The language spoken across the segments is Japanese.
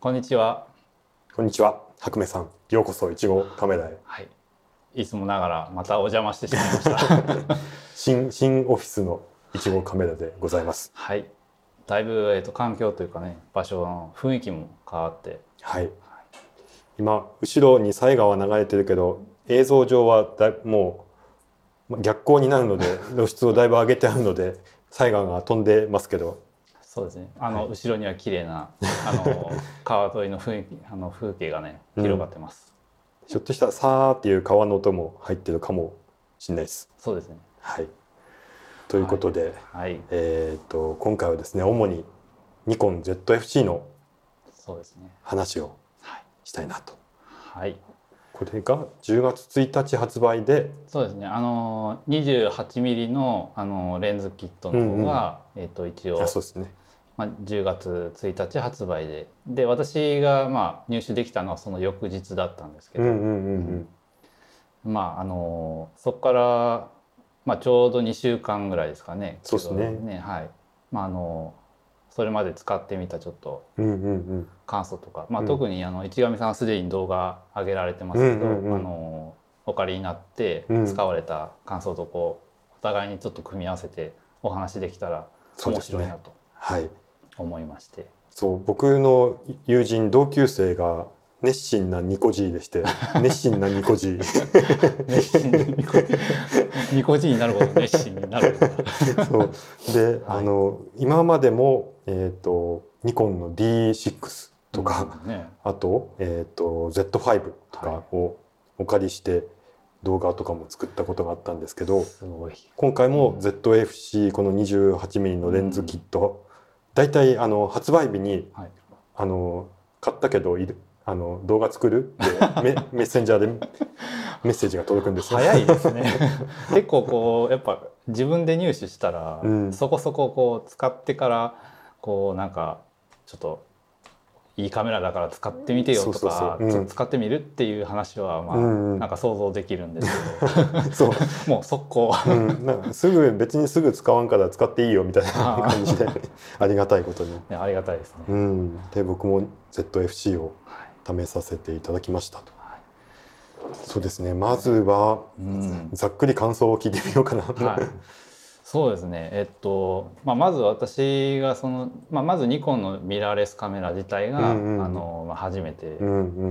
こんにちは。こんにちは。白目さん、ようこそいちごカメラへ。はい。いつもながらまたお邪魔してしまいました。新新オフィスのいちごカメラでございます。はい。だいぶえっ、と環境というかね、場所の雰囲気も変わって、はい。今後ろに犀川流れてるけど、映像上はだいもうま逆光になるので露出をだいぶ上げてあるので、犀川が飛んでますけど、そうですね。あの、はい後ろには綺麗なあの 川沿いの雰囲気、あの風景がね広がってます。ひょっとしたらさーっていう川の音も入ってるかもしれないです。そうですね。はい。ということで、はい。えっ、と今回はですね、主にニコン ZFC のそうですね。話をはい。したいなと。はい。これが10月1日発売で、そうですね。あの28ミリのあのレンズキットの方が、えっ、と一応あそうですね。まあ、10月1日発売で。で私がまあ入手できたのはその翌日だったんですけど、うんうんうんまああのそこから、まあ、ちょうど2週間ぐらいですかね。そうですね。はい。まああのそれまで使ってみたちょっとうんうんうん。感想とか、まあ、うん。特にあの市上さんはすでに動画上げられてますけど、うんうんうんあのお借りになってうん。使われた感想とこうお互いにちょっと組み合わせてお話できたら面白いなと。はい。思いまして。そう僕の友人同級生が熱心なニコジーでして、熱心なニコジー。熱心にニコニコ人になるほど熱心になるそうで、はいあの今までもえっ、とニコンの D6 とか、、うんね、あとえっ、と Z5 とかをお借りして動画とかも作ったことがあったんですけど、すごい。今回も ZFC この 28mm のレンズキット、だいたいあの発売日にはい。あの買ったけどいるあの動画作るって メメッセンジャーでメッセージが届くんですよ。早いですね。結構こうやっぱ自分で入手したら、うんそこそここう使ってからこうなんかちょっといいカメラだから使ってみてよとか使ってみるっていう話はまあ、うんうん。なんか想像できるんですけそう、ど、もう速攻。うん、すぐ別にすぐ使わんから使っていいよみたいな感じでありがたいことに。ねありがたいですね。うん、で僕も ZFC をはい。試させていただきましたと。はい。そうですね。まずはうん。ざっくり感想を聞いてみようかな。はい、そうですね。えっと、まあ、まず私がその、まあ、まずニコンのミラーレスカメラ自体が、うんうんあのまあ、初めて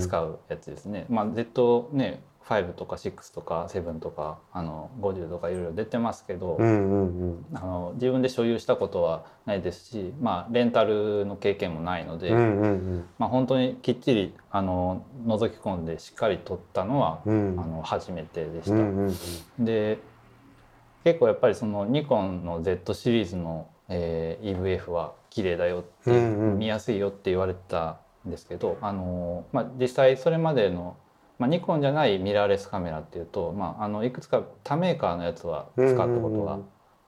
使うやつですね。まあ、Z ね5とか6とか7とかあの50とかいろいろ出てますけど、うんうん。あの自分で所有したことはないですし、まあ、レンタルの経験もないので、うんうんうん。まあ、本当にきっちりあの覗き込んでしっかり撮ったのは、うん。あの初めてでした。うんうんうん。で結構やっぱりそのニコンの Z シリーズの、えー EVF は綺麗だよって、うんうん。見やすいよって言われてたんですけど、あのまあ、実際それまでの、まあ、ニコンじゃないミラーレスカメラっていうと、まあ、あのいくつか他メーカーのやつは使ったことが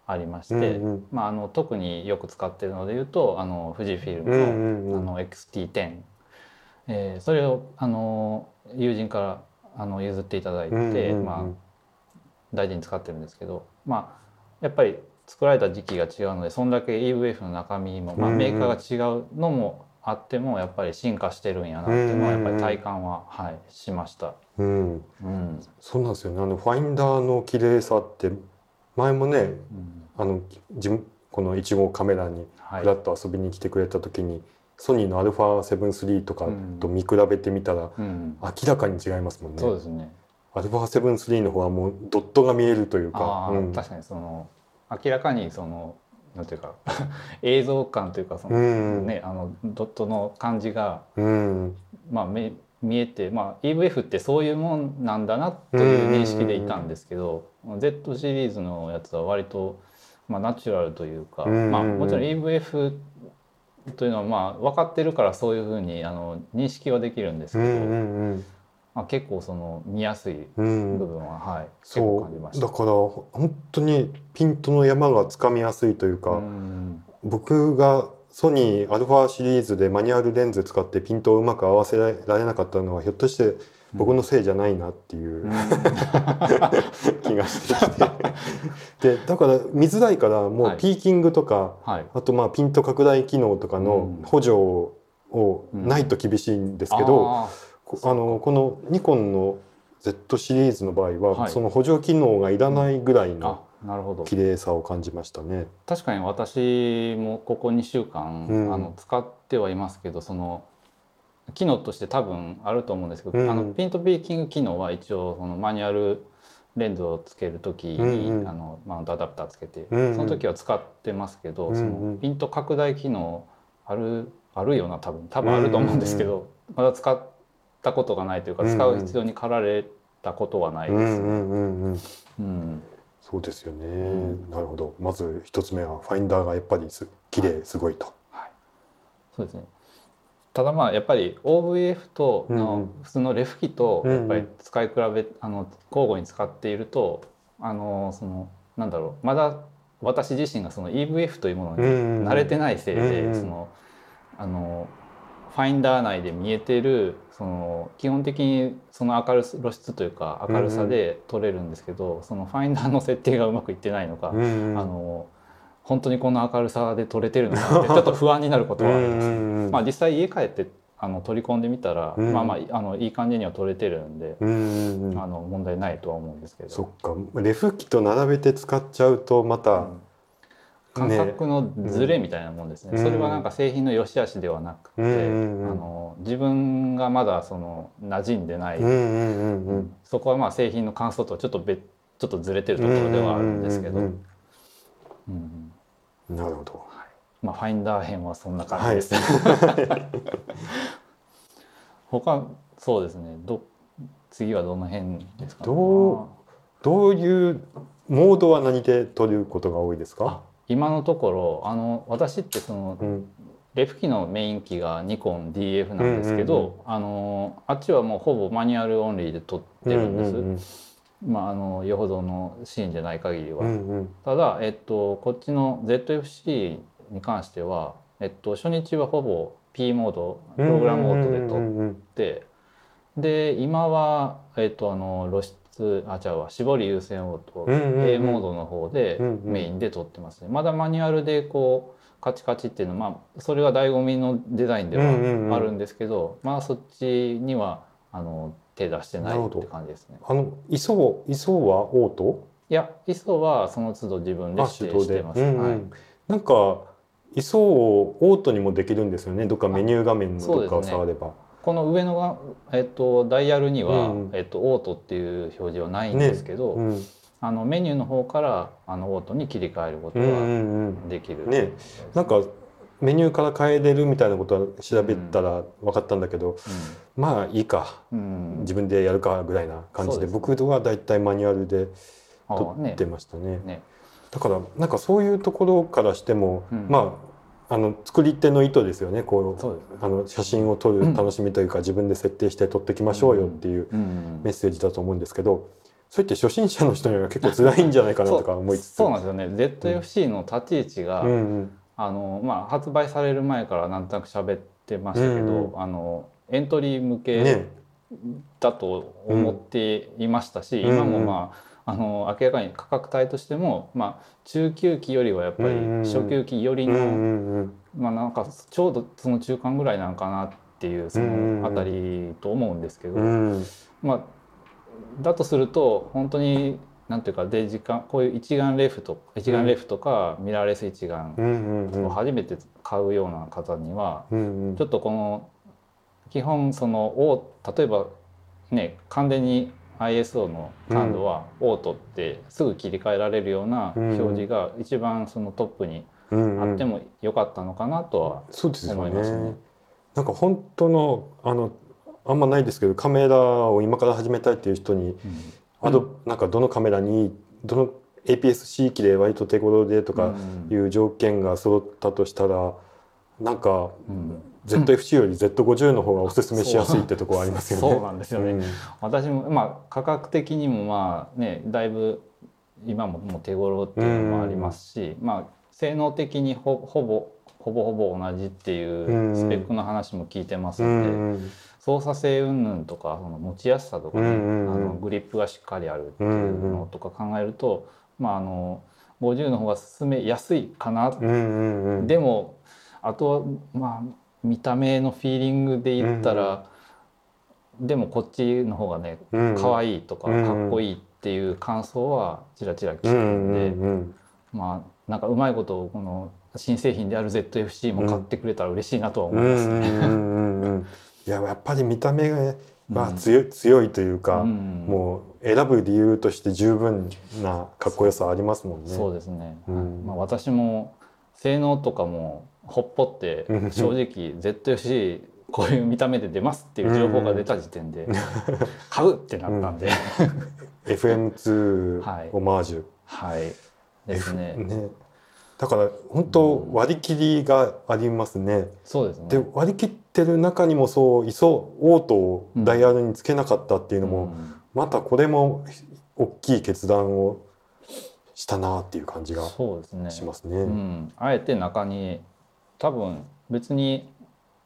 ありまして、うんうんまあ、あの特によく使ってるので言うとあの富士フィルムの,、うんうんうん。あの XT10、えーそれをあの友人からあの譲っていただいて、うんうんうん。まあ大事に使ってるんですけどまあやっぱり作られた時期が違うのでそんだけ EVF の中身も、まあ、メーカーが違うのもあってもやっぱり進化してるんやなっていうのはやっぱり体感は、はい、しました。うん。うん。そうなんですよね。あのファインダーの綺麗さって前もねうんあの自分この1号カメラにはい。フラッと遊びに来てくれた時に、ソニーの α7-3 とかと見比べてみたら、うん。明らかに違いますもんね。そうですね α7-3 の方はもうドットが見えるというか。うん。確かにその明らかにそのなんていうか 映像感というかその、うんねあのドットの感じがうん。まあめ見えて、まあ、EVF ってそういうもんなんだなという認識でいたんですけど、Z シリーズのやつは割と、まあ、ナチュラルというか、うんまあ、もちろん EVF というのはまあ分かってるからそういうふうにあの認識はできるんですけど、うんうんまあ、結構その見やすいうん。うん部分は、はい、結構そ感じました。うだから本当にピントの山がつかみやすいというか、うん。僕がソニー α シリーズでマニュアルレンズ使ってピントをうまく合わせられなかったのはひょっとして僕のせいじゃないなっていううん。気がしてきて。でだから見づらいからもはい。うピーキングとか、はい。あとまあピント拡大機能とかのうん。補助をないと厳しいんですけど、あのこのニコンの Z シリーズの場合は、はい。その補助機能がいらないぐらいーの綺麗さを感じましたね。確かに私もここ2週間、うん。あの使ってはいますけどその機能として多分あると思うんですけど、うん。あのピントピーキング機能は一応そのマニュアルレンズをつける時に、うんうん。あのマウントアダプターつけて、うんうん。その時は使ってますけど、そうんうん。のピント拡大機能あるあるよな多分。多分あると思うんですけど、まだ使ったことがないというか使う必要に駆られたことはないです。うんうんうんうん。うん。そうですよね、ん。なるほど。まず一つ目はファインダーがやっぱりす綺麗すごいと。そうですね。ただまあやっぱり OVF との普通のレフ機とやっぱり使い比べあの交互に使っているとあのそのなんだろう。まだ私自身がその EVF というものに慣れてないせいうんうんでそのあのファインダー内で見えてるその基本的にその明るさ露出というか明るさで撮れるんですけど、そのファインダーの設定がうまくいってないのか、うんうん。あの本当にこの明るさで撮れてるのかって ちょっと不安になることはあります。うんうんうん。まあ実際家帰ってあの取り込んでみたら、うん。まあまああのいい感じには撮れてるんで、うんうんうん。あの問題ないとは思うんですけど。そっか。レフ機と並べて使っちゃうとまた、感覚のズレみたいなもんですね、うん。それはなんか製品の良し悪しではなくて、うんうんうん。あの自分がまだその馴染んでない、うんそこはまあ製品の感想とはちょっと別ちょっとずれてるところではあるんですけど、なるほど。まあファインダー編はそんな感じです、他そうですね。ど次はどの辺ですか、ね、どどういうモードは何で撮ることが多いですあか？今のところあの私ってその、うん。レフ機のメイン機がニコン DF なんですけど、うんうんあのあっちはもうほぼマニュアルオンリーで撮ってるんです、うんうんまああのよほどのシーンじゃない限りは、うんうん。ただ、えっと、こっちの ZFC に関しては、えっと、初日はほぼ P モードプログラムモードで撮っうんうんて、で今は、えっと、あの露出あ違うわ絞り優先オート、うんうんうん A モードの方でメインで撮ってますね、まだマニュアルでこうカチカチっていうのは、まあ、それが醍醐味のデザインではあるんですけど、まあそっちにはあの手出してないって感じですね。あの ISO ISO はオート？いや ISO はその都度自分であ指定してます。うんうんはいなんか ISO をオートにもできるんですよね。どっかメニュー画面のどっかを触れば。この上のが、えっと、ダイヤルには、うん。うんえっと、オートっていう表示はないんですけど、うんあのメニューの方からあのオートに切り替えることうんうがんうん。できる、ね。なんかメニューから変えれるみたいなことは調べたら分かったんだけど、まあいいか。うん、うん自分でやるかぐらいな感じでですね。僕はだいたいマニュアルであ撮ね。ってましたね。ね。だからなんかそういうところからしても、うん。まああの作り手の意図ですよね。こうね。あの写真を撮る楽しみというか、自分で設定して撮ってきましょうよっていううん。メッセージだと思うんですけど、そうやって初心者の人には結構辛いんじゃないかなとか思いつつ。そうなんですよね。ZFC の立ち位置が、うん。うんあのまあ、発売される前からなんとなく喋ってましたけど、うんうあのエントリー向けねだと思っていましたし、うん今もまああの明らかに価格帯としても、まあ、中級機よりはやっぱりうん初級機よりの、まあ、なんかちょうどその中間ぐらいなのかなっていうそのあたりと思うんですけど、うん。まあ、だとすると本当になんていうかデジカンこういう一眼レフと一眼レフとかミラーレス一眼を初めて買うような方にはちょっとこの基本そのオー例えばね完全に ISO の感度はオートってすぐ切り替えられるような表示が一番そのトップにうんうん。あってもよかったのかなとは思いますね。ね。なんか本当のあのあんまないですけどカメラを今から始めたいっていう人に、あとなんかどのカメラにどの APS-C 機で割と手頃でとかいう条件が揃ったとしたら、なんかうん ZFC より Z50 の方がおすすめしやすいってところありますよね。そうなんですよね。私もまあ価格的にもまあねだいぶ今ももう手頃っていうのもありますし、まあ性能的にほほぼほぼほぼ同じっていうスペックの話も聞いてますうんので、うん。操作性云々とかその持ちやすさとかね、うんうんうん。あのグリップがしっかりあるっていうのとか考えると、まああの50の方が進めやすいかな、うんうんうん。でもあとはまあ見た目のフィーリングで言ったら、でもこっちの方がねうん。可愛いとかうん。かっこいいっていう感想はちらちら聞くうんうんで、んまあなんかうまいことこの新製品である ZFC も買ってくれたら嬉しいなとはうん思いますね。うんうんうんうんいややっぱり見た目がうん。強い強いというか、うん。もう選ぶ理由として十分なかっこよさありますもんね。そうですね、うん。まあ、私も性能とかもほっぽってうん。正直 ZFC こういう見た目で出ますっていう情報が出た時点で 買うってなったんで、FM2 はい。オマージュ、はい。ですね。F ね。だから本当割り切りがありますね。そうですね。で割り切ってる中にもそういそオートをダイヤルにつけなかったっていうのも、うん。またこれも大きい決断をしたなっていう感じがそうですね。しますね。うん、あえて中に多分別に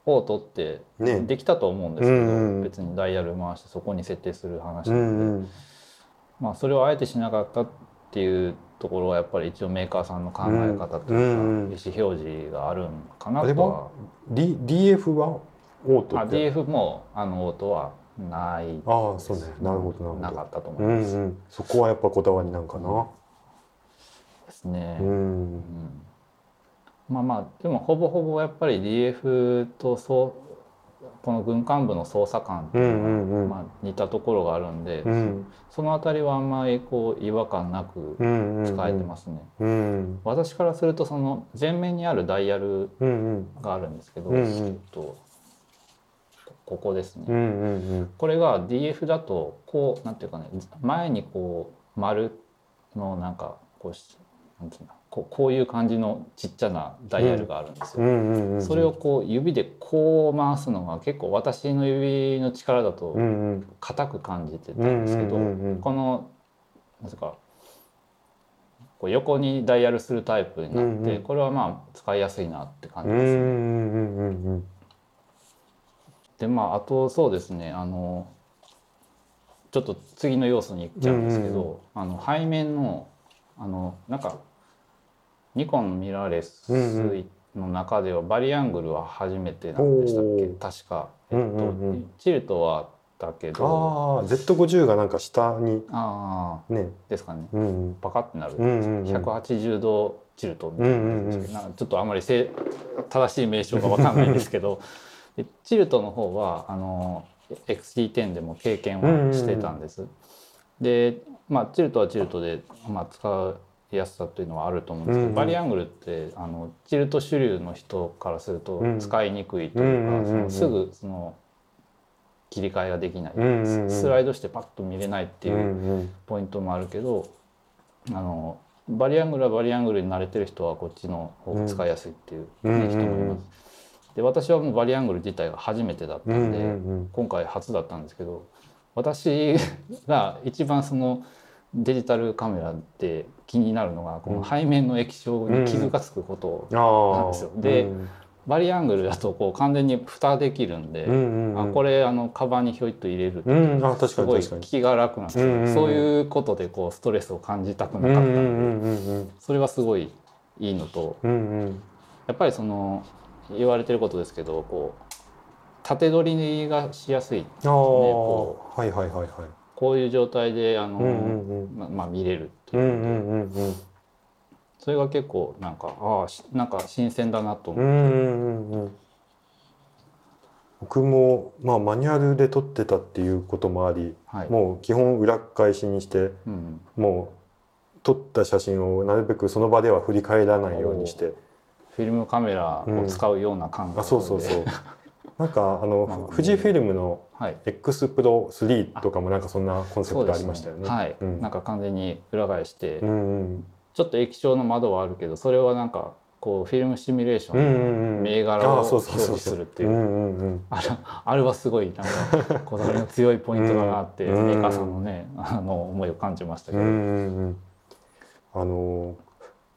オートってね。できたと思うんですけど、うんうん。別にダイヤル回してそこに設定する話うなんで、んうん。まあ、それをあえてしなかったっていうところはやっぱり一応メーカーさんの考え方というか、うんうん。意思表示があるんかなとは。は？D DF はオートあ DF もあのオートはないああそうね。なるほどなるほど。なかったと思ういます、んうん、そこはやっぱこだわりなんかな？ですね、うん、うんまあまあでもほぼほぼやっぱり DF とそうこの軍艦部の操作感っていうのは、うんうんうんまあ、似たところがあるんで、うん、そのあたりはあんまりこう違和感なくうん、うん、使えてますね。うん、私からするとその前面にあるダイヤルうん、うん、があるんですけど、うんうん。とここですね、うん、うん、これが DF だとこうなんていうかね前にこう丸のなんかこうしなんていうのこうこういう感じのちっちゃなダイヤルがあるんですよ。それをこう指でこう回すのが結構私の指の力だと硬く感じてたうん、んですけど、このなんていうかこう横にダイヤルするタイプになって、これはまあ使いやすいなって感じですね。でまああとそうですねあのちょっと次の要素に行っちゃうんですけど、うん。あの背面のあのなんかニコンのミラーレスうんの中ではバリアングルは初めてなんでしたっけ？確か、えっとうんうんうん。チルトはあったけど。ああ、Z50 がなんか下に。ああね、ですかね。うん、パカってなる、うん、うん、うん、180度チルトみたいなんかちょっとあまりせ正しい名称が分かんないんですけど。でチルトの方はあの XT10 でも経験はしてたんです。で、まあ、チルトはチルトで、まあ、使いやすさというのはあると思うんですけど、うんうん。バリアングルってあのチルト主流の人からするとうん使いにくいというか、そのすぐその切り替えができない、スライドしてパッと見れないっていうポイントもあるけどあのバリアングルはバリアングルに慣れてる人はこっちの方が使いやすいっていう、人もいます。で私はもうバリアングル自体が初めてだったんで、今回初だったんですけど私が一番そのデジタルカメラで気になるのがこの背面の液晶に傷がつくこと、なんですよ。でうん。バリアングルだとこう完全に蓋できるんで、うんうんうん、あこれあのカバンにひょいっと入れると、すごい。気が楽なんですよ、うんうんうん。そういうことでこうストレスを感じたくなかったんで、うんうんうんうん。それはすごいいいのとうんうん。やっぱりその言われてることですけどこう縦取りがしやすいああ、こはいはいはいはい。こういう状態であの、うんうんうん。ままあ見れるという、うんうんうんうん。それが結構なんかああしなんか新鮮だなと思う、うんうんうんうん。僕もまあマニュアルで撮ってたっていうこともあり、はい。もう基本裏返しにしてうん、もう撮った写真をなるべくその場では振り返らないようにして。フィルムカメラを使うような感覚で、あそうそうそうなんかあの富士フィルムのはい、X プロ3とかもなんかそんなコンセプトありましたよね。はい、うん。なんか完全に裏返して、うんうん。ちょっと液晶の窓はあるけどそれはなんかこうフィルムシミュレーション銘柄を表示するっていう。あれあれはすごいなんかこだわりの強いポイントだなって、うんメーカーさんのねあの思いを感じましたけど、うんうんうんあの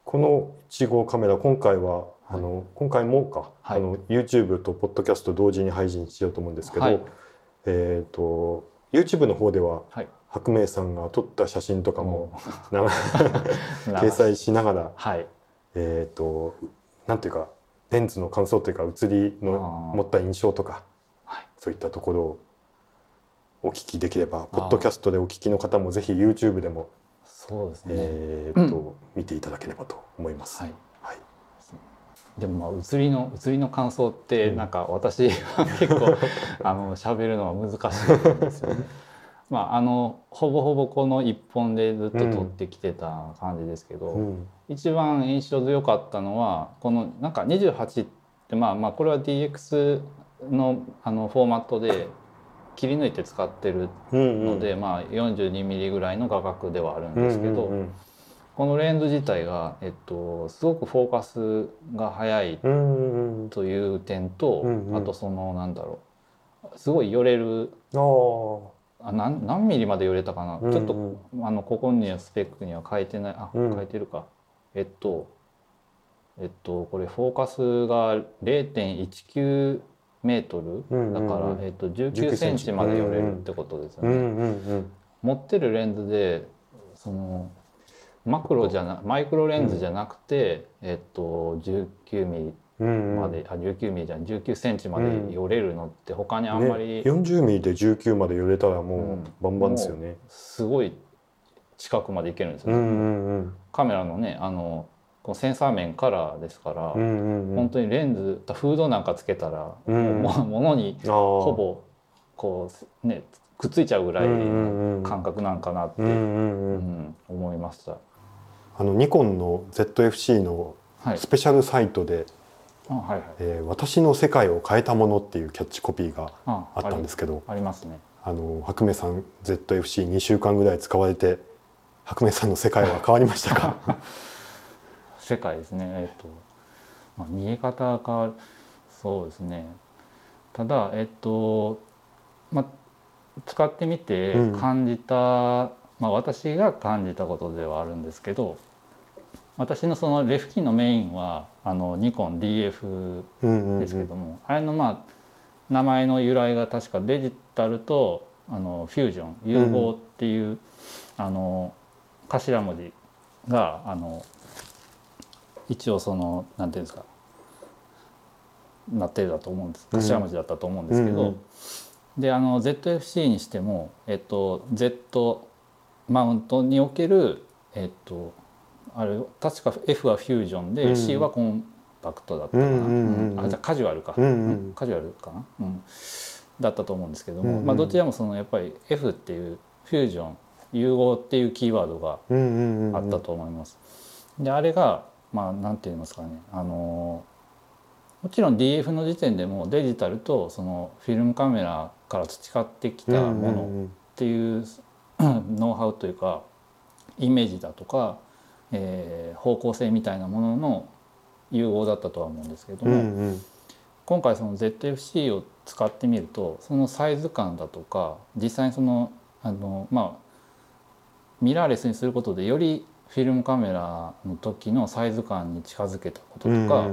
この1号カメラ今回はあの今回もか、はい。あの YouTube とポッドキャスト同時に配信しようと思うんですけど、はい。えっ、と YouTube の方でははい。白明さんが撮った写真とかも 掲載しながらはい。えっ、となんていうかレンズの感想というか写りの持った印象とか、はい。そういったところをお聞きできればポッドキャストでお聞きの方もぜひ YouTube でも、そうですね、えーっと見ていただければと思います。はいはいでもまあ写りの写りの感想ってうん。なんか私は 結構あの喋るのは難しいんですよね。まああのほぼほぼこの一本でずっと撮ってきてた感じですけど、うん。一番印象強かったのはこのなんか28ってまあまあこれは DX のあのフォーマットで切り抜いて使ってるうんので、まあ 42mm ぐらいの画角ではあるんですけど、うんうんこのレンズ自体が、えっと、すごくフォーカスが速いという点と、うんうん。あとそのなんだろうすごい寄れるあ何何ミリまで寄れたかな、うんうん。ちょっとあのここにはスペックには書いてない。あ、うん。書いてるか。えっとえっとこれフォーカスが0.19メートル、うんうんうん。だから、えっと、19センチまで寄れるってことですよね。持ってるレンズでそのマクロ。じゃなマイクロレンズじゃなくて、えっと19ミリうんうん。まで、あ19ミリじゃない19センチまで寄れるのって他にあんまり、ね、40ミリで19まで寄れたらもうん。うバンバンですよね。すごい近くまでいけるんですよね、うんうんカメラのねあのこのセンサー面からですから、うんうんうん。本当にレンズフードなんかつけたら、うん。ものにほほぼこうねくっついちゃうぐらいの感覚なんかなって、うんうんううんん思いました。あのニコンの ZFC のはいスペシャルサイトで、あはいはいえー私の世界を変えたもの」っていうキャッチコピーがああったんですけどありますね。あの白目さん ZFC2 週間ぐらい使われて白目さんの世界は変わりましたか？世界ですね。えっ、と、まあ、見え方がそうですね。ただえっ、とまあ使ってみてうん感じた、まあ私が感じたことではあるんですけど、私のそのレフ機のメインはあのニコン DF うんうんうんですけども、あれのまあ名前の由来が確かデジタルとあのフュージョン融合っていう、あの頭文字があの一応そのなんていうんですかなってるだと思うんです。うん。頭文字だったと思うんですけど、うんうん。であの ZFC にしても、えっと、Z マウントにおけるえっとあれ確か F はフュージョンで、うん。C はコンパクトだったかな、うんあじゃあカジュアルか、うんうん。カジュアルかな、うん、だったと思うんですけども、まあ、どちらもそのやっぱり F っていうフュージョン融合っていうキーワードがあったと思います。であれがまあなんて言いますかね。あのもちろん DF の時点でもデジタルとそのフィルムカメラから培ってきたものうんっていう ノウハウというかイメージだとか、えー方向性みたいなものの融合だったとは思うんですけどうんも、うん。今回その ZFC を使ってみるとそのサイズ感だとか実際にそのあのまあミラーレスにすることでよりフィルムカメラの時のサイズ感に近づけたこととか、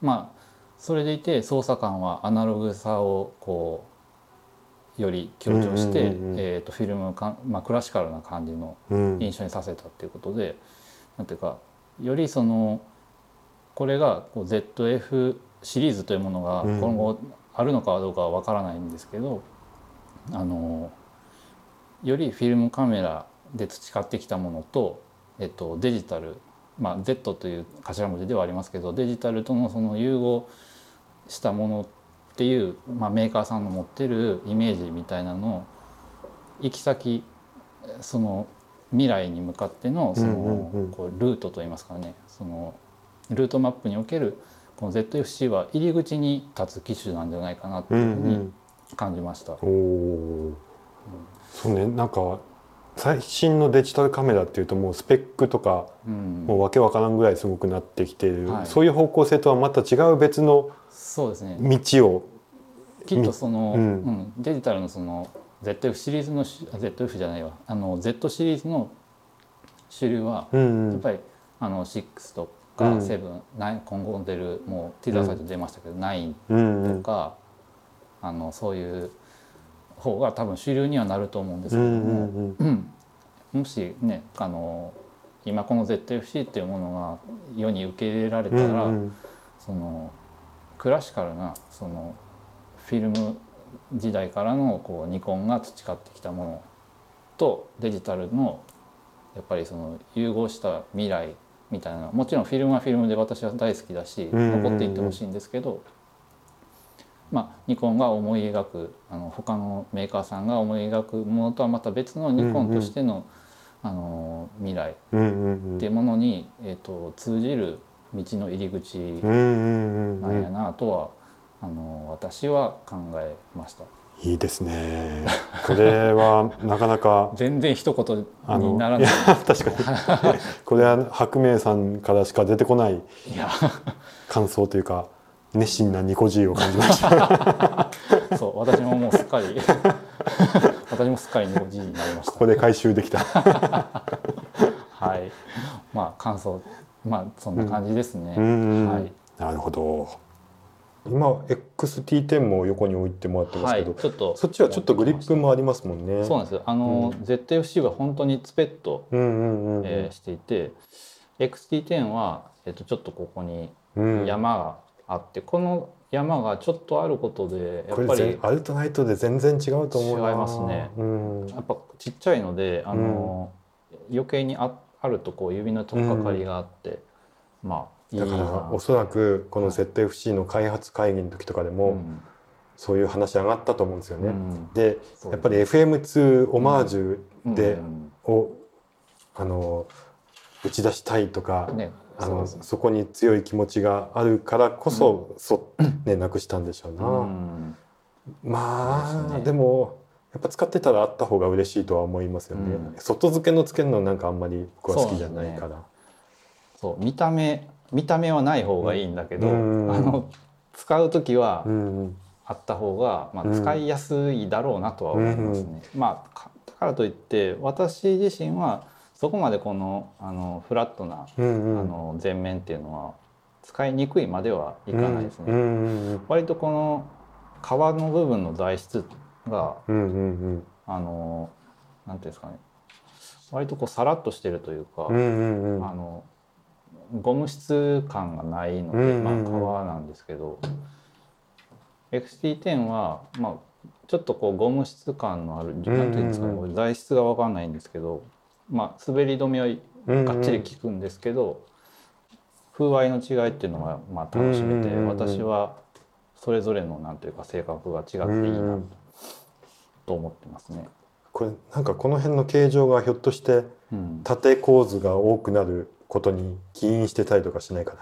まあそれでいて操作感はアナログさをこうより強調して、うんうんうんうん。えー、とフィルムか、まあ、クラシカルな感じのうん。印象にさせたっていうことで、なんていうかよりそのこれがこう ZF シリーズというものがうん。今後あるのかどうかはわからないんですけど、あのよりフィルムカメラで培ってきたものと、えっと、デジタル、まあ、Z という頭文字ではありますけどデジタルとのその融合したものっていう、まあ、メーカーさんの持ってるイメージみたいなのを行き先その未来に向かってのその、ルートといいますかね。そのルートマップにおけるこの ZFC は入り口に立つ機種なんじゃないかなとういうふうにん感じました。そうね。なんか最新のデジタルカメラっていうともうスペックとかうん。もうわけわからんぐらいすごくなってきている、はい。そういう方向性とはまた違う別のそうですね。道を。きっとその、ううん。んデジタルのその ZF シリーズのし ZF じゃないわ。あの Z シリーズの主流はうんやっぱりあの6とうかん7、9今後出るもうティザーサイト出ましたけど、9うんうん。とか、あのそういう方が多分主流にはなると思うんですうんけども、うん。うん。もしねあの今この ZFC っていうものが世に受け入れられたら、うん。そのクラシカルなそのフィルム時代からのこうニコンが培ってきたものとデジタルのやっぱりその融合した未来みたいなもちろんフィルムはフィルムで私は大好きだし残っていってほしいんですけど、まあ、ニコンが思い描くあの他のメーカーさんが思い描くものとはまた別のニコンとしての,、あの未来っていうものに、えー、と通じる道の入り口なんやなとはあの私は考えました。いいですね。これは なかなか全然一言にならない。い確かに。これは白明さんからしか出てこない感想というか熱心なニコジーを感じました。そう私ももうすっかり私もすっかりニコジーになりました。ここで回収できた。はい。まあ感想まあそんな感じですね。はい。なるほど。今 XT10 も横に置いてもらってますけど、はい、ちょっとそっちはちょっとグリップもありますもんね。そうなんですよ。あの、うん、ZFC は本当にツペッと、えしていて、XT10 はえっとちょっとここに山があって、うん、この山がちょっとあることでやっぱりアルトナイトで全然違うと思いますね。うん、やっぱちっちゃいのであの、余計にああるとこう指の取っかかりがあって、まあだからおそらくこの ZFC の開発会議の時とかでも、そういう話上がったと思うんですよね。うん、でやっぱり FM2 オマージュで、をあの打ち出したいとか、ね、あのそこに強い気持ちがあるからこそ、うん、そねなくしたんでしょうな。うん、まあで、ね,、もやっぱ使ってたらあった方が嬉しいとは思いますよね。外付けのつけるのなんかあんまり僕は好きじゃないから。そう、ね、見た目見た目はない方がいいんだけど、うん、あの使う時はあった方が、まあ、使いやすいだろうなとは思いますね。うん、まあだからといって私自身はそこまでこのあのフラットな、うんうん、あの前面っていうのは使いにくいまではいかないですね。うん。うん。うん、割とこの皮の部分の材質が、うんうんうん、あのなんていうんですかね。割とこうさらっとしてるというか、うんうんうん、あのゴム質感がないので、まあ、革なんですけど XT10 は、まあ、ちょっとこうゴム質感のある何ていうんですかね材質が分かんないんですけど、まあ、滑り止めはがっちり効くんですけど、風合いの違いっていうのはまあ楽しめて、私はそれぞれのなんというか性格が違っていいなと思ってますね。これなんかこの辺の形状がひょっとして縦構図が多くなることに起因してたりとかしないかな？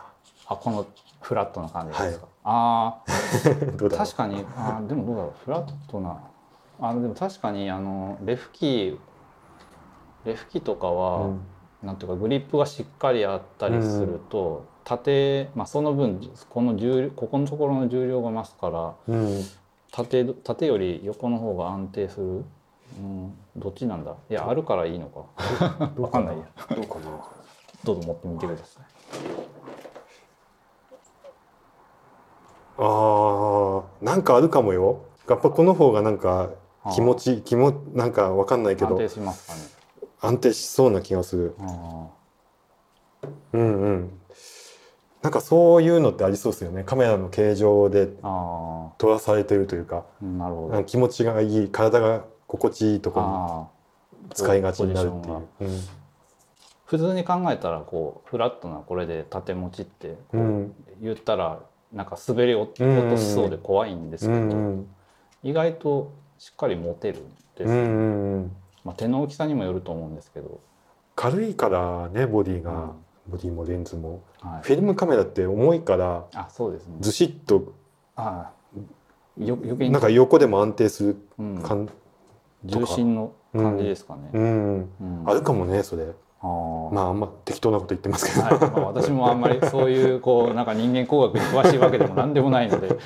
あこのフラットな感じですか？はい、ああ 確かに。あでもどうだろう。フラットな。あでも確かにあのレフキーレフキとかは、うん、なんていうかグリップがしっかりあったりすると、うん、縦、まあ、その分この重ここのところの重量が増すから、うん、縦縦より横の方が安定する？うん、どっちなんだ？いやあるからいいのかわかんないやどうかな？どうぞ持ってみてください。ああ、なんかあるかもよ。やっぱこの方がなんか気持ち、気もなんかわかんないけど。安定しますかね。安定しそうな気がする。うんうん。なんかそういうのってありそうですよね。カメラの形状で撮らされてるというか。なるほど。気持ちがいい、体が心地いいところに使いがちになるっていう。うん。普通に考えたらこうフラットなこれで縦持ちってこう言ったらなんか滑り落としそうで怖いんですけど意外としっかり持てるんです、まあ、手の大きさにもよると思うんですけど。軽いからねボディが、うん、ボディもレンズも、はい、フィルムカメラって重いからあそうですね。ずしっとあよ余計に。なんか横でも安定する感、うん、重心の感じですかね、うん。うん、あるかもねそれ。まああんま適当なこと言ってますけど、はい。まあ、私もあんまりそういうこうなんか人間工学に詳しいわけでも何でもないので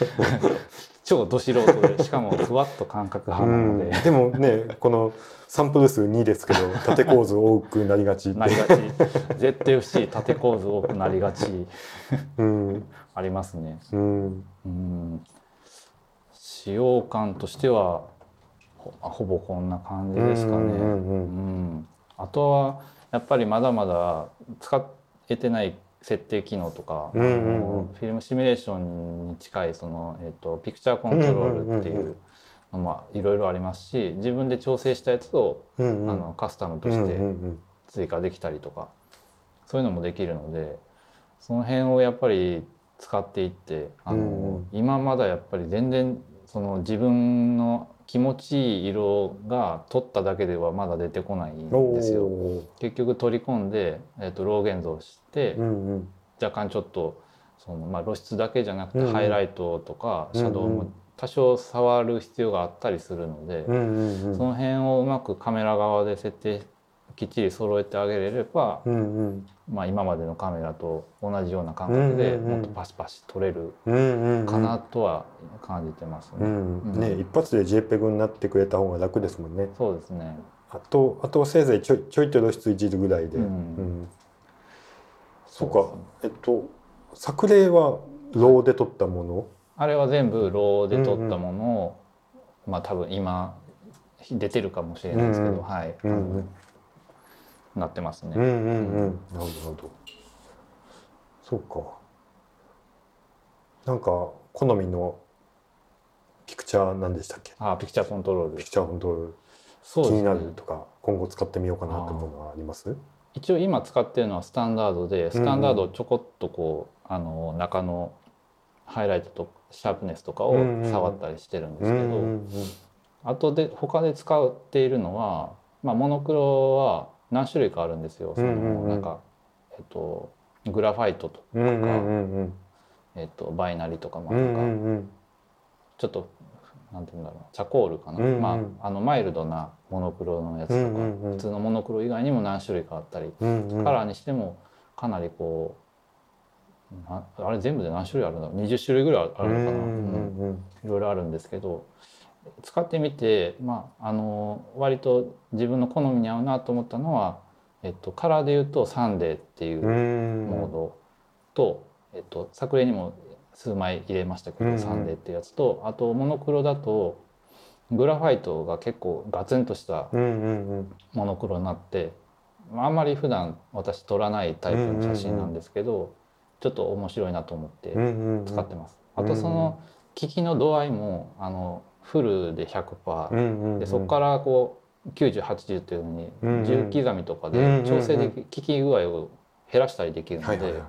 超ど素人でしかも ふわっと感覚派なので、でもねこのサンプル数2ですけど 縦構図多くなりがちなりがち。ZFC 縦構図多くなりがち、うん、ありますね、うん、うん。使用感としてはほぼこんな感じですかね、うん、うん、あとはやっぱりまだまだ使えてない設定機能とか、うんうんうん。フィルムシミュレーションに近いその、えっとピクチャーコントロールっていうのもいろいろありますし自分で調整したやつを、うんうん。あのカスタムとしてうん。追加できたりとか、そういうのもできるのでその辺をやっぱり使っていってあの、うんうん。今まだやっぱり全然その自分の気持ちいい色が取っただけではまだ出てこないんおですよ。ー。結局取り込んで、えっとロー現像して、うんうん。若干ちょっとその、まあ、露出だけじゃなくて、うんうん。ハイライトとかシャドウも多少触る必要があったりするので、うんうんうん。その辺をうまくカメラ側で設定きっちり揃えてあげれれば、うんうん。まあ、今までのカメラと同じような感覚でうんうんうん。もっとパシパシ撮れるうんうんうんかなとは感じてますね。うんうん。ね一発で JPEG になってくれた方が楽ですもんね。そうですね。あとあとせいぜいちょいちょいと露出いじるぐらいで、うん。うん。そうか。ねえっと作例はローで撮ったもの？あれは全部ローで撮ったものを、まあ多分今出てるかもしれないですけど、うんうん。はい、うんうんなってますね。うんうんうん。なるほど。そうか。なんか好みのピクチャー何でしたっけ？あピクチャーコントロール。ピクチャー本当気にそうですね。なるとか今後使ってみようかなと思うのはあります？一応今使ってるのはスタンダードでスタンダードをちょこっとこうあの中のハイライトとシャープネスとかを触ったりしてるんでうんすけど、うん。あとで他で使っているのは、まあ、モノクロは何種類かあるんですよ。そのなんかえっとグラファイトとか、えっとバイナリとかまあうんなんかちょっとなんて言うんだろうチャコールかな、うんうん。まああのマイルドなモノクロのやつとか、普通のモノクロ以外にも何種類かあったり、うんうん。カラーにしてもかなりこうなあれ全部で何種類あるんだろう。20種類ぐらいあるのかな、いろいろあるんですけど使ってみて、まあ、あの割と自分の好みに合うなと思ったのは、えっと、カラーで言うとサンデーっていううん。モードと、えっと、作例にも数枚入れましたけど、サンデーっていうやつとあとモノクロだとグラファイトが結構ガツンとしたモノクロになってまああんまり普段私撮らないタイプの写真なんですけど、ちょっと面白いなと思って使ってます。あとその機器の度合いもあのフルで100%、うんうんうん。でそこからこう9080っていうふうにうんうん。10刻みとかうんうんうん。で調整でき効き具合を減らしたりできるのではいはいはい。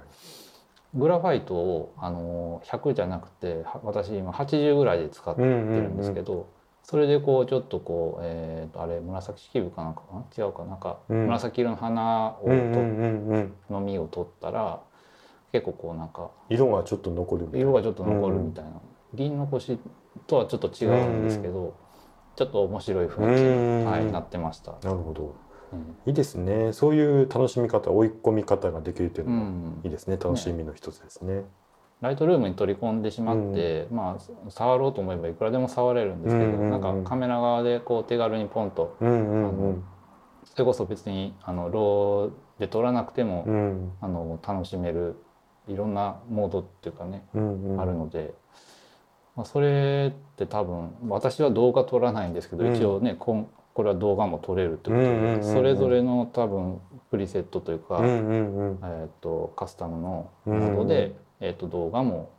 グラファイトをあの100じゃなくては私今80ぐらいで使ってるんですけどそれでこうちょっとこうえーとあれ紫式部かなんかかな？違うか。なんかうん。紫色の花をとうんうんうんうんの実を取ったら結構こうなんか色がちょっと残る色がちょっと残るみたいな、銀残しとはちょっと違うんですけど、ちょっと面白い雰囲気うん。に、はい、なってました。なるほど。うん。いいですね。そういう楽しみ方追い込み方ができるといううのはん。いいですね。楽しみの一つですね。ライトルームに取り込んでしまって、まあ触ろうと思えばいくらでも触れるんですけど、うんうんうん。なんかカメラ側でこう手軽にポンとうんうんうん。それこそ別にあのローで撮らなくても、うん。あの楽しめるいろんなモードっていうかね、うんうん。あるので、まあ、それって多分私は動画撮らないんですけど、うん。一応ねこんこれは動画も撮れるってことで、うんうんうんうん。それぞれの多分プリセットというか、うんうんうん。えー、とカスタムのモードで、えー、と動画も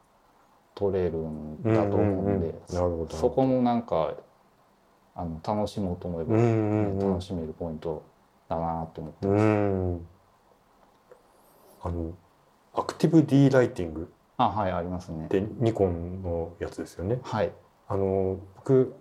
撮れるんだと思うんで、うんうんうん。そこもなんかあの楽しもうと思えば、うんうんうん。楽しめるポイントだなと思ってうます。ん。あのアクティブ D ライティングあはいありますね。っ。てニコンのやつですよね。はい。あの僕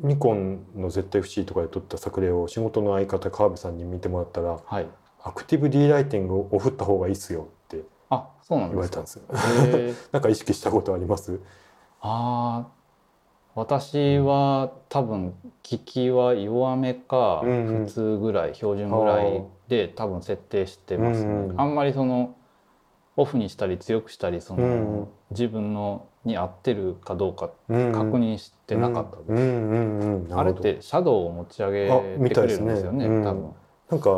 ニコンの ZFC とかで撮った作例を仕事の相方川辺さんに見てもらったらはい。アクティブ D ライティングをオフった方がいいっすよってあそうなん言わ。れたんですよ。なんか意識したことあります？ああ私は多分機器は弱めかうんうん。普通ぐらい、標準ぐらいで多分設定してますね、うんうん。あんまりそのオフにしたり強くしたりその、自分のに合ってるかどうかうん確認してなかったあれってシャドウを持ち上げてくれるんですよねうん多分。なんか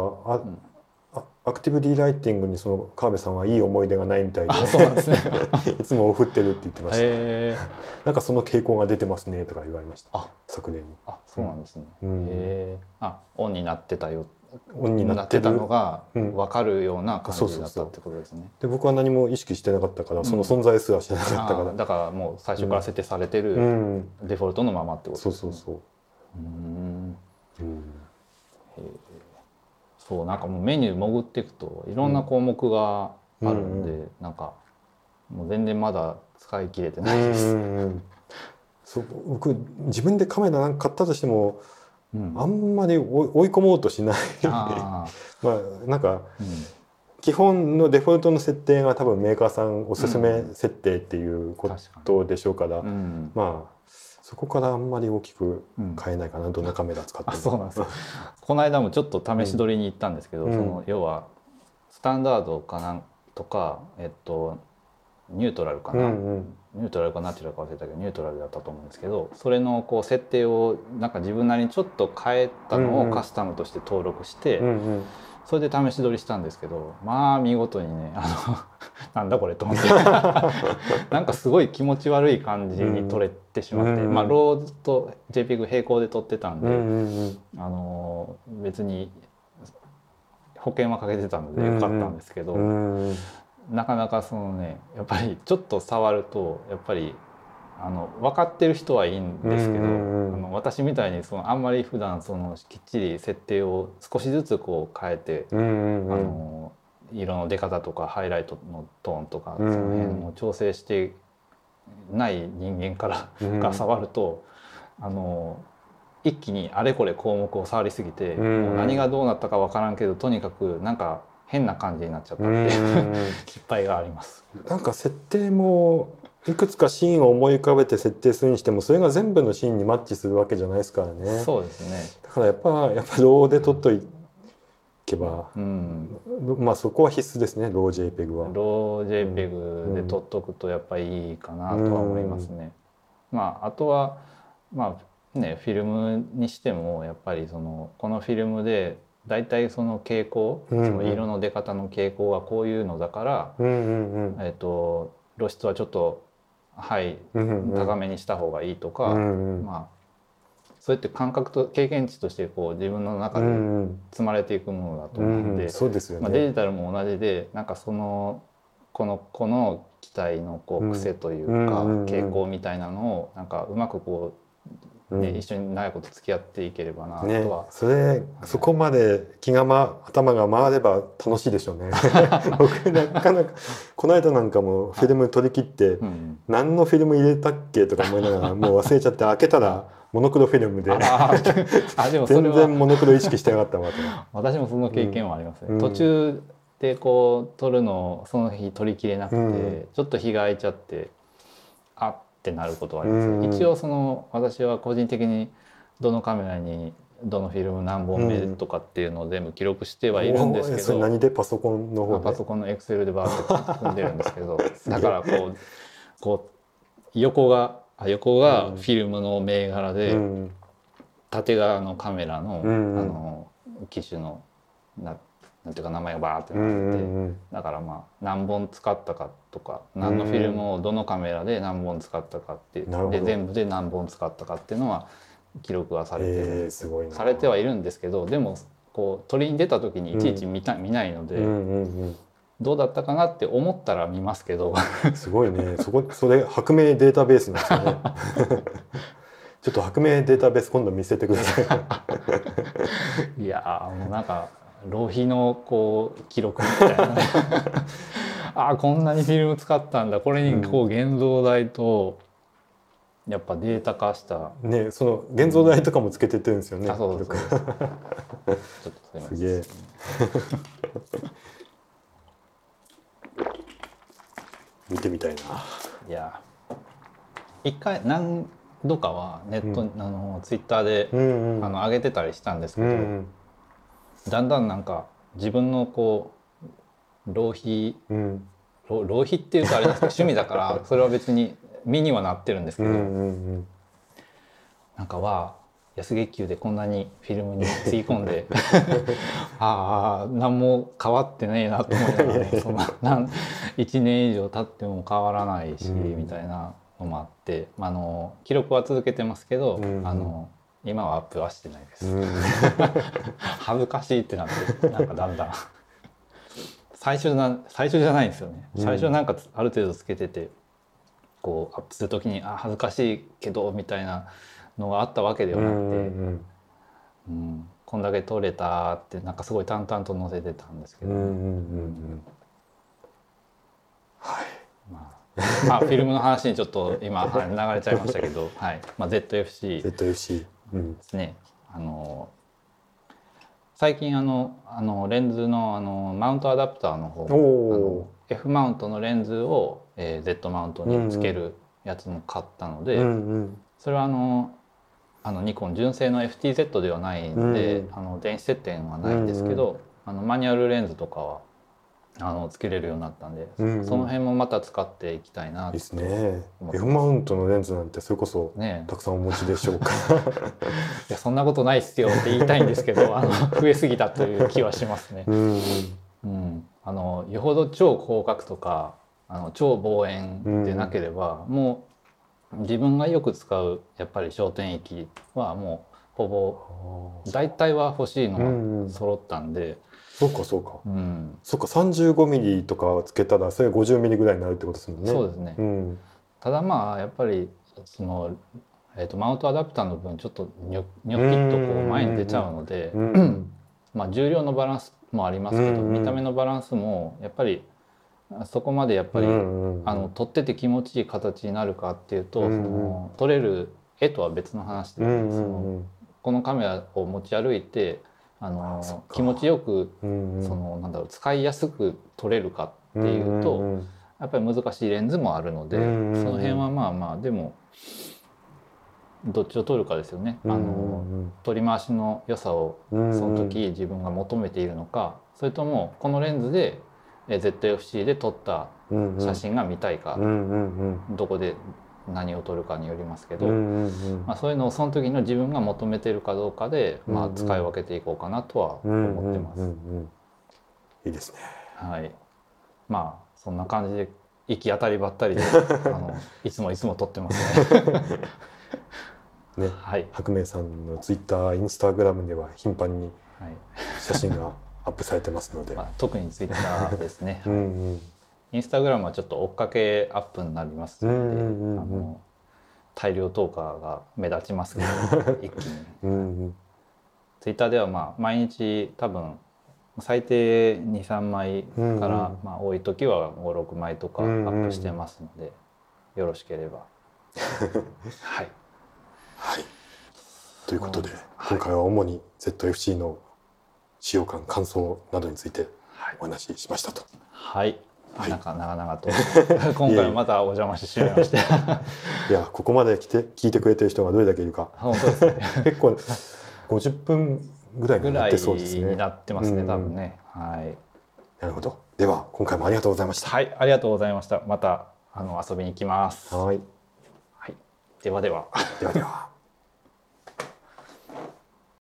あ、アクティブ D ライティングにその川辺さんはいい思い出がないみたいで。ね。いつもオフってるって言ってました、へえなんかその傾向が出てますねとか言われました。あ昨年に、あそうなんですね、うん。あオンになってたよオンにななってたのがうん。分かるような感そうそうそうじだったってことですね。で僕は何も意識してなかったからその存在すら知らなかったから。だからもう最初から設定されてうるん。デフォルトのままってことそうですね。そうそうう。ーん。うん。そうなんかもうメニュー潜っていくといろんな項目があるんで、うんなんかもう全然まだ使い切れてうないです。んうん。そう僕自分でカメラなんか買ったとしてもうん。あんまり追い込もうとしないあ まあなんかーうん。基本のデフォルトの設定が多分メーカーさんおすすめ設定っていうことでしょうから、うん。まあそこからあんまり大きくうん変えないかなどのカメラ使ってあも。そうなんですよ。この間もちょっと試し撮りに行ったんですけど、うん。その要はスタンダードかなんとかえっとニュートラルかうな、んうんニュートラルかナチュラルか忘れたけどニュートラルだったと思うんですけどそれのこう設定をなんか自分なりにちょっと変えたのをカスタムとして登録して、それで試し撮りしたんですけどまあ見事にねあの なんだこれと思って。なんかすごい気持ち悪い感じに撮れてしまって、うんまあローズと JPEG 並行で撮ってたんで、あの別に保険はかけてたのでよかったんですけど、うんうんなかなかそのねやっぱりちょっと触るとやっぱりあの分かってる人はいいんですけど、あの私みたいにそのあんまり普段そのきっちり設定を少しずつこう変えて、あの色の出方とかハイライトのトーンとかそうんのうん。辺を調整してない人間からうんが触ると、あの一気にあれこれ項目を触りすぎて、うん。もう何がどうなったか分からんけどとにかくなんか変な感じになっちゃったってうん いううん失敗があります。なんか設定もいくつかシーンを思い浮かべて設定するにしてもそれが全部のシーンにマッチするわけじゃないですからね。そうですね。だからやっぱやっぱローで撮っといけば、うん。まあそこは必須ですねロー JPEG は。ロー JPEG で撮っとくとやっぱりいいかなとは思いますね。まああとはまあねフィルムにしてもやっぱりそのこのフィルムでだいたいその傾向、うんうんその色の出方の傾向はこういうのだから、うんうんえっと露出はちょっとはいうんうんうん。高めにした方がいいとか、うんうん。まあそうやって感覚と経験値としてこう自分の中うでんうん。積まれていくものだとう思うんで、うですよまあ、デね。ジタルも同じでなんかそのこのこの機体のこううん癖というかうんうんうん。傾向みたいなのをなんかうまくこう、ねうん。一緒に長いこと付き合っていければなね。とは、、それそこまで気が、ま、頭が回れば楽しいでしょうね。僕なかなかこの間なんかもフィルム取り切ってうん、何のフィルム入れたっけとか思いながら もう忘れちゃって開けたらモノクロフィルムで。全は。然モノクロ意識してなかったわと。私もその経験はありますね、うん。途中でこう撮るのをその日撮りきれなくて、うん。ちょっと日が空いちゃってあってなることはあります、うん。一応その私は個人的にどのカメラにどのフィルム何本目とかっていうのを全部記録してはいるんですけど、おーそれ何でパソコンのまあ、方で？パソコンのエクセルでバーって組んでるんですけどだからこうこう横があ横がうんフィルムの銘柄で、うん。縦側のカメラの,、うんうん。あの機種のななんていうか名前がバーってうんうなってて、んうん。だからまあ何本使ったかとか何のフィルムをどのカメラで何本使ったかってで全部で何本使ったかっていうのは記録はされてる。んえーですされてはいるんですけどでもこう取りに出た時にいちいち見た、見ないので、うんうんどうだったかなって思ったら見ますけど。うんすごいね。そこそれ白明データベースなんですよね。ちょっと白明データベース今度見せてください。いやーもうなんか浪費のこう記録みたいな。ね あーこんなにフィルム使ったんだ。これにこう現像台とやっぱデータ化した、ねその現像台とかもつけてってるんですよねあそうそうそう。ちょっとすげえ。見てみたいな。いや一回何度かはネット、あのツイッターで、うんうん。あの上げてたりしたんですけど、うんだんだんなんか自分のこう浪費うん。浪浪費っていうとあれですけど趣味だから それは別に身にはなってるんですけど、うんうんなんかは安月給でこんなにフィルムにつぎ込んで ああ何も変わってねえなと思いながらねそのなん1年以上経っても変わらないし、うん。みたいなのもあって、まあ、あの記録は続けてますけど、うん。あの今はアップはしてないです、うん。恥ずかしいってなってなんかだんだん。最初な最初じゃないんですよね。うん。最初なんかある程度つけててこうアップする時にあ恥ずかしいけどみたいなのがあったわけではなくて、うんうんこんだけ撮れたってなんかすごい淡々と載せてたんですけど、はい。まあ、まあフィルムの話にちょっと今はい流れちゃいましたけど、はい。まあ、ZFC で ZFC うん。すねあの最近あのあのレンズのあのマウントアダプターの方おあのお F マウントのレンズを、えー Z マウントにつけるやつも買ったので、うんうん。それはあのあのニコン純正の FTZ ではないんで、うん。あの電子接点はないんですけど、あのマニュアルレンズとかはあのつけれるようになったんで、うんうん。その辺もまた使っていきたいなですね。F マウントのレンズなんてそれこそねたくさんお持ちでしょうか。いやそんなことないっすよって言いたいんですけど あの増えすぎたという気はしますね。うんうん。うん、あのよほど超広角とかあの超望遠でなければ、もう自分がよく使うやっぱり焦点域はもうほぼ大体は欲しいのがうんうん。揃ったんで、そうかそうか。うん。そうか35ミリとかつけたらそれ50ミリぐらいになるってことですもんね。そうですね、うん。ただまあやっぱりその、えー、とマウントアダプターの分ちょっとニョニョキッとこう前に出ちゃうので、うん まあ、重量のバランスもありますけど、見た目のバランスもやっぱりそこまでやっぱり、あの撮ってて気持ちいい形になるかっていうと、うんうんその撮れる絵とは別の話で、うんうそのんこのカメラを持ち歩いてあの気持ちよくうんうん。そのなんだろう使いやすく撮れるかっていうと、んんやっぱり難しいレンズもあるので、うんうんうん。その辺はまあまあでもどっちを撮るかですよね。うんあの撮り回しの良さをうんその時自分が求めているのか、それともこのレンズでえ ZFC で撮った写真が見たいか、どこで何を撮るかによりますけど、まあ、そういうのをその時の自分が求めてるかどうかで、まあ、使い分けていこうかなとはうん思ってます。いいですね。はい、まあそんな感じで行き当たりばったりで あのいつもいつも撮ってますね。ね。はい、白明さんのツイッターインスタグラムでは頻繁にはい。写真がアップされてますので。まあ、特にツイッターですね。うんうんインスタグラムはちょっと追っかけアップになりますので、うんうんうんうん。あの大量投下が目立ちますけど 一気に。うんうんツイッターではまあ毎日多分最低23枚から、うん。うんまあ、多い時は56枚とかアップしてますので、よろしければ。はい、はい。ということではい。今回は主に ZFC の使用感感想などについてはいお話ししましたと。はい。はいなんか長々と。今回はまたお邪魔してしまいまして。いやここまで来て聞いてくれてる人がどれだけいるか。本当ですね。結構50分ぐらいになっぐらいてそうですね。になってますねうん。多分ね。はい、なるほど。では今回もありがとうございました。はい、ありがとうございました。またあの遊びに行きます。はい。はい、ではでは。ではでは